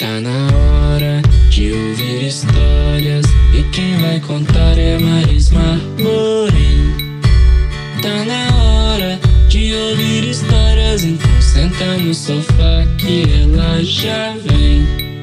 Tá na hora de ouvir histórias e quem vai contar é Marisma Morim. Tá na hora de ouvir histórias, então senta no sofá que ela já vem.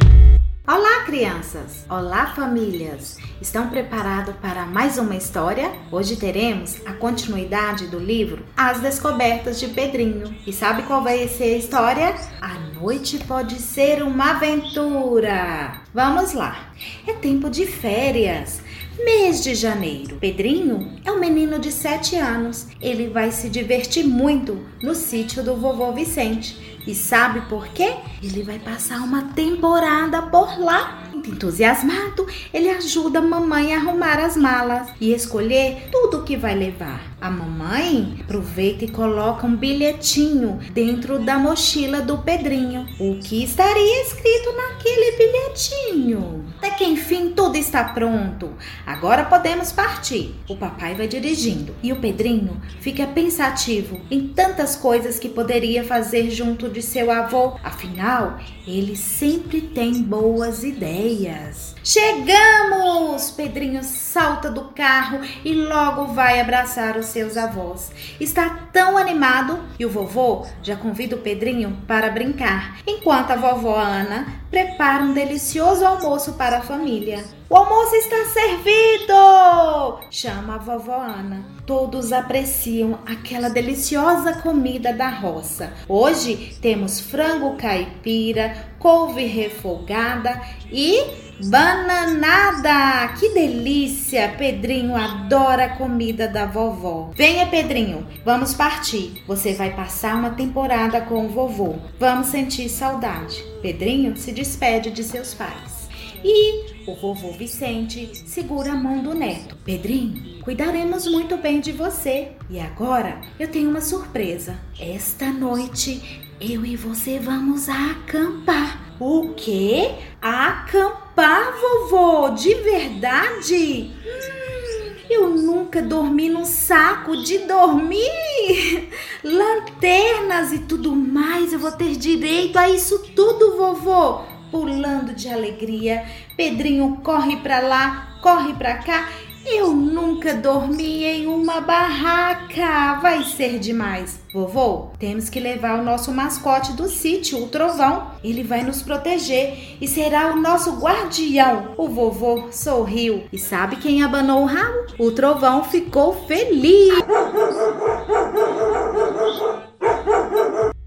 Olá, crianças! Olá, famílias! Estão preparados para mais uma história? Hoje teremos a continuidade do livro As Descobertas de Pedrinho. E sabe qual vai ser a história? A noite pode ser uma aventura! Vamos lá! É tempo de férias! Mês de janeiro. Pedrinho é um menino de 7 anos. Ele vai se divertir muito no sítio do vovô Vicente. E sabe por quê? Ele vai passar uma temporada por lá. Entusiasmado, ele ajuda a mamãe a arrumar as malas e escolher tudo o que vai levar. A mamãe aproveita e coloca um bilhetinho dentro da mochila do Pedrinho. O que estaria escrito naquele bilhetinho? Até que enfim tudo está pronto. Agora podemos partir. O papai vai dirigindo e o Pedrinho fica pensativo em tantas coisas que poderia fazer junto de seu avô. Afinal, ele sempre tem boas ideias. Chegamos! Pedrinho salta do carro e logo vai abraçar os seus avós. Está tão animado e o vovô já convida o Pedrinho para brincar, enquanto a vovó Ana prepara um delicioso almoço para a família. O almoço está servido! Chama a vovó Ana. Todos apreciam aquela deliciosa comida da roça. Hoje temos frango caipira, couve refogada e bananada. Que delícia! Pedrinho adora a comida da vovó. Venha, Pedrinho, vamos partir. Você vai passar uma temporada com o vovô. Vamos sentir saudade. Pedrinho se despede de seus pais. E o vovô Vicente segura a mão do neto. Pedrinho, cuidaremos muito bem de você. E agora eu tenho uma surpresa. Esta noite eu e você vamos acampar. O quê? Acampar, vovô? De verdade? Hum, eu nunca dormi num saco de dormir. Lanternas e tudo mais. Eu vou ter direito a isso tudo, vovô pulando de alegria. Pedrinho corre para lá, corre para cá. Eu nunca dormi em uma barraca. Vai ser demais. Vovô, temos que levar o nosso mascote do sítio, o Trovão. Ele vai nos proteger e será o nosso guardião. O vovô sorriu. E sabe quem abanou o rabo? O Trovão ficou feliz.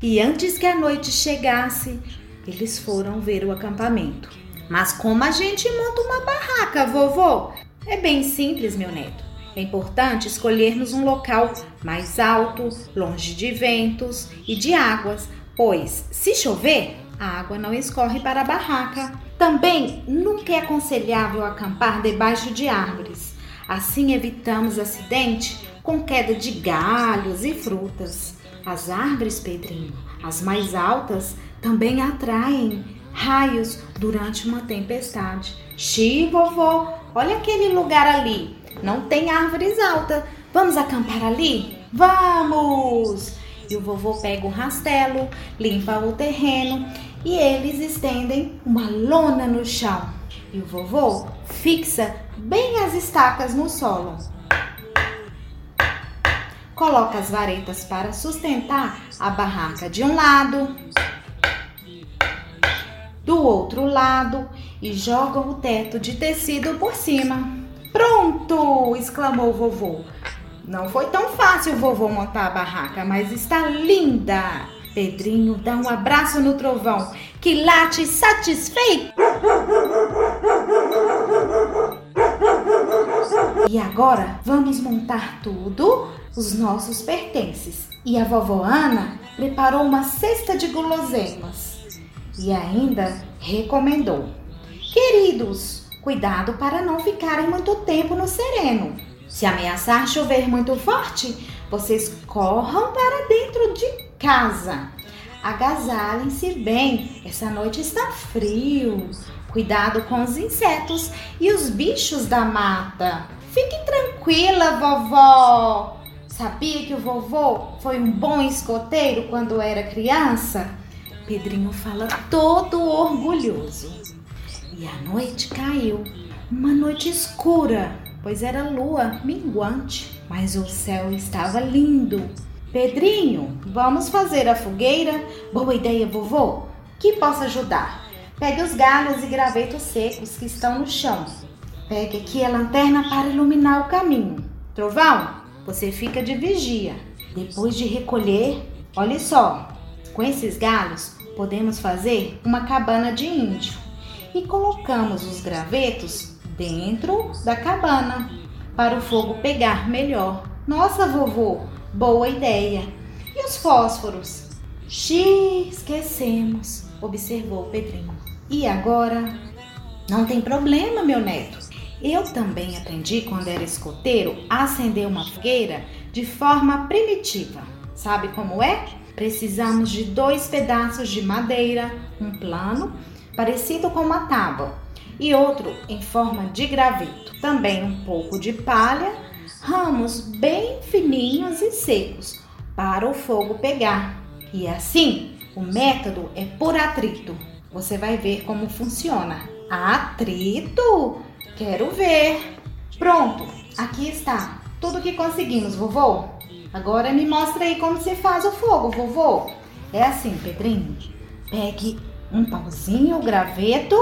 E antes que a noite chegasse, eles foram ver o acampamento. Mas como a gente monta uma barraca, vovô? É bem simples, meu neto. É importante escolhermos um local mais alto, longe de ventos e de águas, pois se chover, a água não escorre para a barraca. Também nunca é aconselhável acampar debaixo de árvores. Assim evitamos acidente com queda de galhos e frutas. As árvores, Pedrinho, as mais altas, também atraem raios durante uma tempestade. Xi, vovô, olha aquele lugar ali. Não tem árvores altas. Vamos acampar ali? Vamos! E o vovô pega o rastelo, limpa o terreno e eles estendem uma lona no chão. E o vovô fixa bem as estacas no solo. Coloca as varetas para sustentar a barraca de um lado do outro lado e jogam o teto de tecido por cima. Pronto! exclamou o vovô. Não foi tão fácil, vovô, montar a barraca, mas está linda! Pedrinho dá um abraço no trovão, que late satisfeito. E agora vamos montar tudo, os nossos pertences. E a vovó Ana preparou uma cesta de guloseimas e ainda recomendou: Queridos, cuidado para não ficarem muito tempo no sereno. Se ameaçar chover muito forte, vocês corram para dentro de casa. Agasalhem-se bem, essa noite está frio. Cuidado com os insetos e os bichos da mata. Fique tranquila, vovó. Sabia que o vovô foi um bom escoteiro quando era criança? Pedrinho fala todo orgulhoso. E a noite caiu, uma noite escura, pois era lua minguante, mas o céu estava lindo. Pedrinho, vamos fazer a fogueira? Boa ideia, vovô. Que possa ajudar? Pegue os galhos e gravetos secos que estão no chão. Pegue aqui a lanterna para iluminar o caminho. Trovão, você fica de vigia. Depois de recolher, olhe só, com esses galhos podemos fazer uma cabana de índio e colocamos os gravetos dentro da cabana para o fogo pegar melhor. Nossa, vovô, boa ideia. E os fósforos? Xiii, esquecemos, observou Pedrinho. E agora? Não tem problema, meu neto. Eu também aprendi quando era escoteiro a acender uma fogueira de forma primitiva. Sabe como é? Precisamos de dois pedaços de madeira, um plano parecido com uma tábua e outro em forma de graveto. Também um pouco de palha, ramos bem fininhos e secos para o fogo pegar. E assim, o método é por atrito. Você vai ver como funciona. Atrito? Quero ver. Pronto, aqui está. Tudo que conseguimos, vovô. Agora me mostra aí como se faz o fogo, vovô. É assim, Pedrinho. Pegue um pauzinho, graveto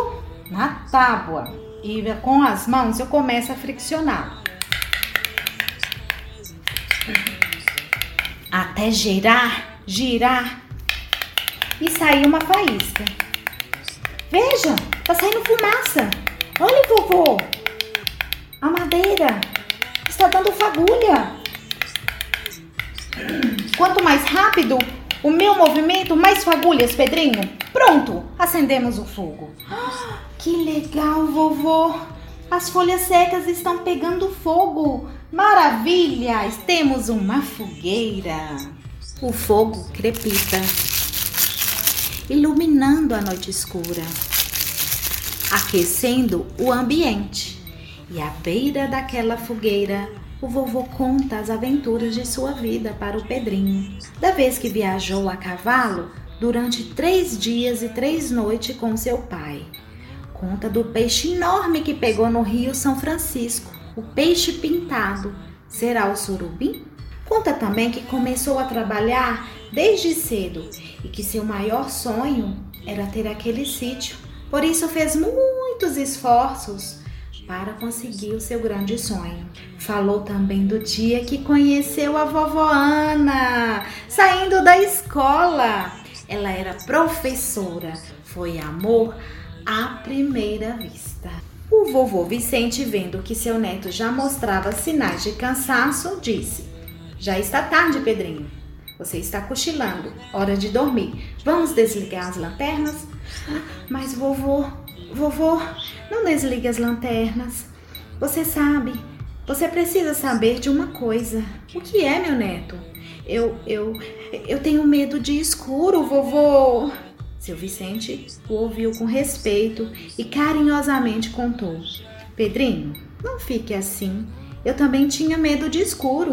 na tábua e com as mãos eu começo a friccionar. Até girar, girar e sair uma faísca. Veja, tá saindo fumaça. Olha, vovô, a madeira está dando fagulha. Quanto mais rápido o meu movimento, mais fagulhas, Pedrinho. Pronto, acendemos o fogo. que legal, vovô. As folhas secas estão pegando fogo. Maravilha! Temos uma fogueira. O fogo crepita, iluminando a noite escura, aquecendo o ambiente. E à beira daquela fogueira, o vovô conta as aventuras de sua vida para o Pedrinho, da vez que viajou a cavalo durante três dias e três noites com seu pai. Conta do peixe enorme que pegou no Rio São Francisco, o peixe pintado. Será o surubim? Conta também que começou a trabalhar desde cedo e que seu maior sonho era ter aquele sítio. Por isso fez muitos esforços para conseguir o seu grande sonho. Falou também do dia que conheceu a vovó Ana, saindo da escola. Ela era professora. Foi amor à primeira vista. O vovô Vicente, vendo que seu neto já mostrava sinais de cansaço, disse: Já está tarde, Pedrinho. Você está cochilando. Hora de dormir. Vamos desligar as lanternas? Mas, vovô, vovô, não desligue as lanternas. Você sabe, você precisa saber de uma coisa. O que é, meu neto? Eu, eu, eu tenho medo de escuro, vovô. Seu Vicente o ouviu com respeito e carinhosamente contou: Pedrinho, não fique assim. Eu também tinha medo de escuro.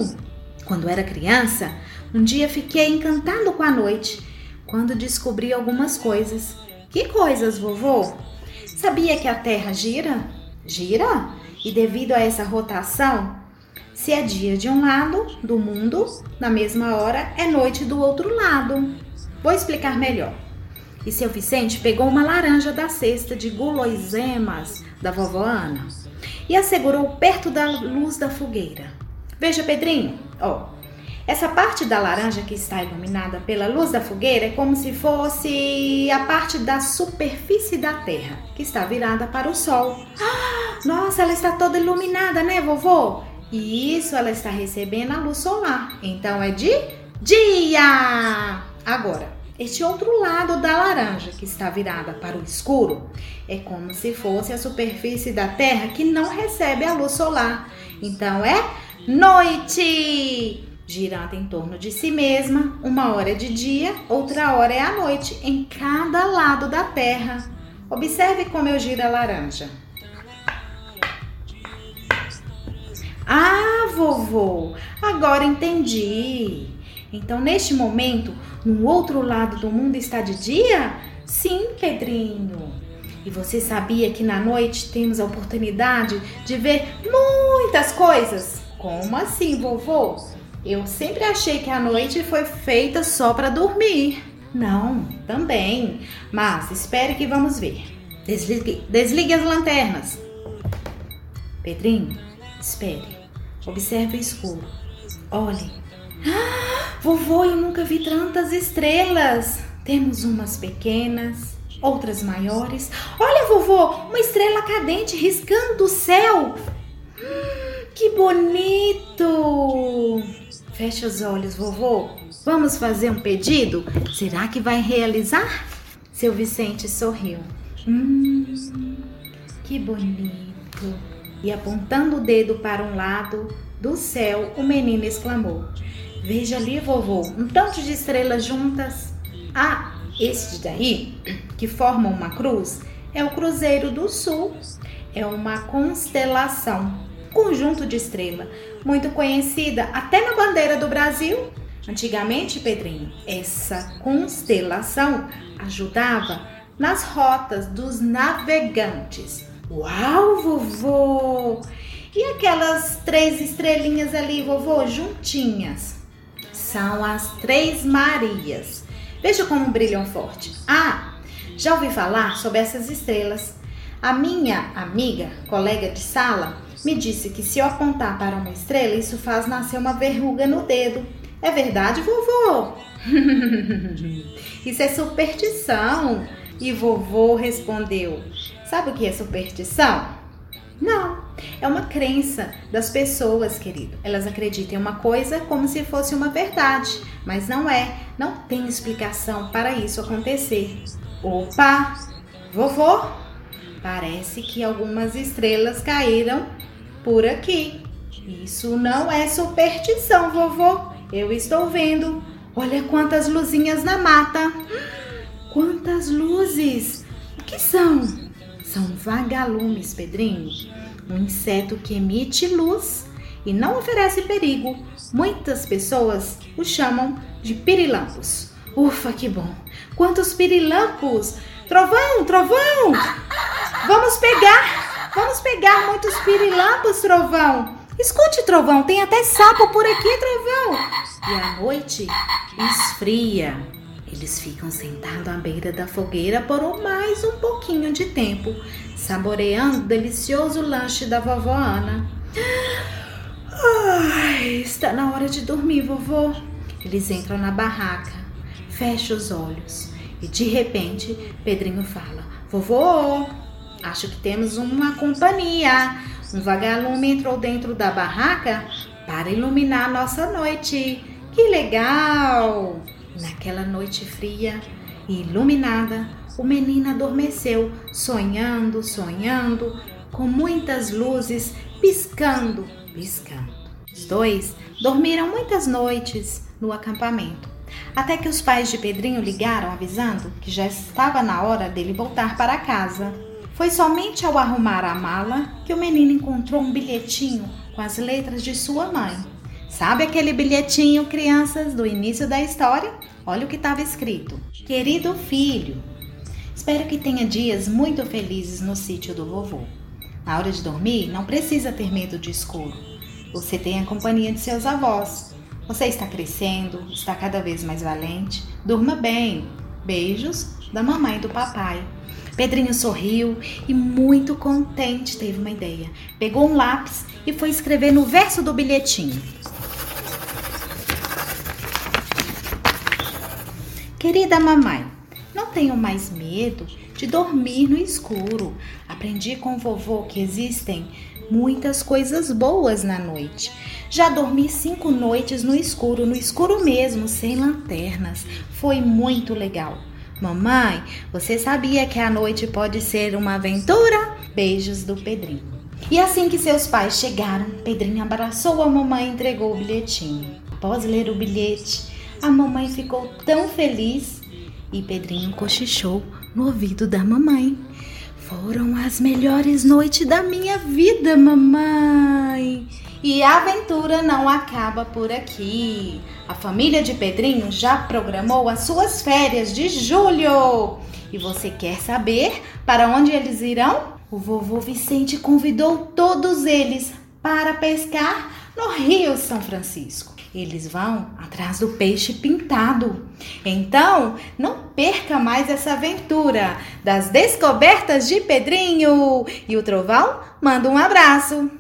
Quando era criança, um dia fiquei encantado com a noite, quando descobri algumas coisas. Que coisas, vovô? Sabia que a Terra gira? Gira? E devido a essa rotação, se é dia de um lado do mundo, na mesma hora é noite do outro lado. Vou explicar melhor. E seu Vicente pegou uma laranja da cesta de guloseimas da vovó Ana e a segurou perto da luz da fogueira. Veja, Pedrinho, ó, essa parte da laranja que está iluminada pela luz da fogueira é como se fosse a parte da superfície da Terra, que está virada para o Sol. Ah, nossa, ela está toda iluminada, né, vovô? E isso ela está recebendo a luz solar. Então é de dia! Agora, este outro lado da laranja, que está virada para o escuro, é como se fosse a superfície da Terra que não recebe a luz solar. Então é noite! Girando em torno de si mesma, uma hora é de dia, outra hora é à noite, em cada lado da Terra. Observe como eu giro a laranja. Ah, vovô, agora entendi. Então, neste momento, no outro lado do mundo está de dia? Sim, Pedrinho. E você sabia que na noite temos a oportunidade de ver muitas coisas? Como assim, vovô? Eu sempre achei que a noite foi feita só para dormir. Não, também. Mas espere que vamos ver. Desligue, desligue as lanternas. Pedrinho, espere. Observe o escuro. Olhe. Ah, vovô, eu nunca vi tantas estrelas. Temos umas pequenas, outras maiores. Olha, vovô, uma estrela cadente riscando o céu. Hum, que bonito! Feche os olhos, vovô. Vamos fazer um pedido? Será que vai realizar? Seu Vicente sorriu. Hum, que bonito. E apontando o dedo para um lado do céu, o menino exclamou: Veja ali, vovô, um tanto de estrelas juntas. Ah, este daí, que forma uma cruz, é o Cruzeiro do Sul. É uma constelação, conjunto de estrela, muito conhecida até na bandeira do Brasil. Antigamente, Pedrinho, essa constelação ajudava nas rotas dos navegantes. Uau, vovô! E aquelas três estrelinhas ali, vovô, juntinhas? São as três Marias. Veja como brilham forte. Ah, já ouvi falar sobre essas estrelas. A minha amiga, colega de sala, me disse que se eu apontar para uma estrela, isso faz nascer uma verruga no dedo. É verdade, vovô? isso é superstição. E vovô respondeu: Sabe o que é superstição? Não, é uma crença das pessoas, querido. Elas acreditam em uma coisa como se fosse uma verdade, mas não é. Não tem explicação para isso acontecer. Opa! Vovô, parece que algumas estrelas caíram por aqui. Isso não é superstição, vovô. Eu estou vendo. Olha quantas luzinhas na mata. Quantas luzes! O que são? São vagalumes, Pedrinho. Um inseto que emite luz e não oferece perigo. Muitas pessoas o chamam de pirilampos. Ufa, que bom! Quantos pirilampos! Trovão, trovão! Vamos pegar! Vamos pegar muitos pirilampos, trovão! Escute, trovão, tem até sapo por aqui, trovão! E à noite esfria. Eles ficam sentados à beira da fogueira por mais um pouquinho de tempo, saboreando o delicioso lanche da vovó Ana. Ai, está na hora de dormir, vovô. Eles entram na barraca, fecham os olhos e de repente Pedrinho fala: Vovô, acho que temos uma companhia. Um vagalume entrou dentro da barraca para iluminar nossa noite. Que legal! Naquela noite fria e iluminada, o menino adormeceu, sonhando, sonhando, com muitas luzes piscando, piscando. Os dois dormiram muitas noites no acampamento, até que os pais de Pedrinho ligaram avisando que já estava na hora dele voltar para casa. Foi somente ao arrumar a mala que o menino encontrou um bilhetinho com as letras de sua mãe. Sabe aquele bilhetinho, crianças, do início da história? Olha o que estava escrito: Querido filho, espero que tenha dias muito felizes no sítio do vovô. Na hora de dormir, não precisa ter medo de escuro. Você tem a companhia de seus avós. Você está crescendo, está cada vez mais valente. Durma bem. Beijos da mamãe e do papai. Pedrinho sorriu e, muito contente, teve uma ideia. Pegou um lápis e foi escrever no verso do bilhetinho: Querida mamãe, não tenho mais medo de dormir no escuro. Aprendi com vovô que existem muitas coisas boas na noite. Já dormi cinco noites no escuro, no escuro mesmo, sem lanternas. Foi muito legal. Mamãe, você sabia que a noite pode ser uma aventura? Beijos do Pedrinho. E assim que seus pais chegaram, Pedrinho abraçou a mamãe e entregou o bilhetinho. Após ler o bilhete, a mamãe ficou tão feliz e Pedrinho cochichou no ouvido da mamãe. Foram as melhores noites da minha vida, mamãe. E a aventura não acaba por aqui. A família de Pedrinho já programou as suas férias de julho. E você quer saber para onde eles irão? O vovô Vicente convidou todos eles para pescar no Rio São Francisco. Eles vão atrás do peixe pintado. Então, não perca mais essa aventura das descobertas de Pedrinho. E o Trovão manda um abraço.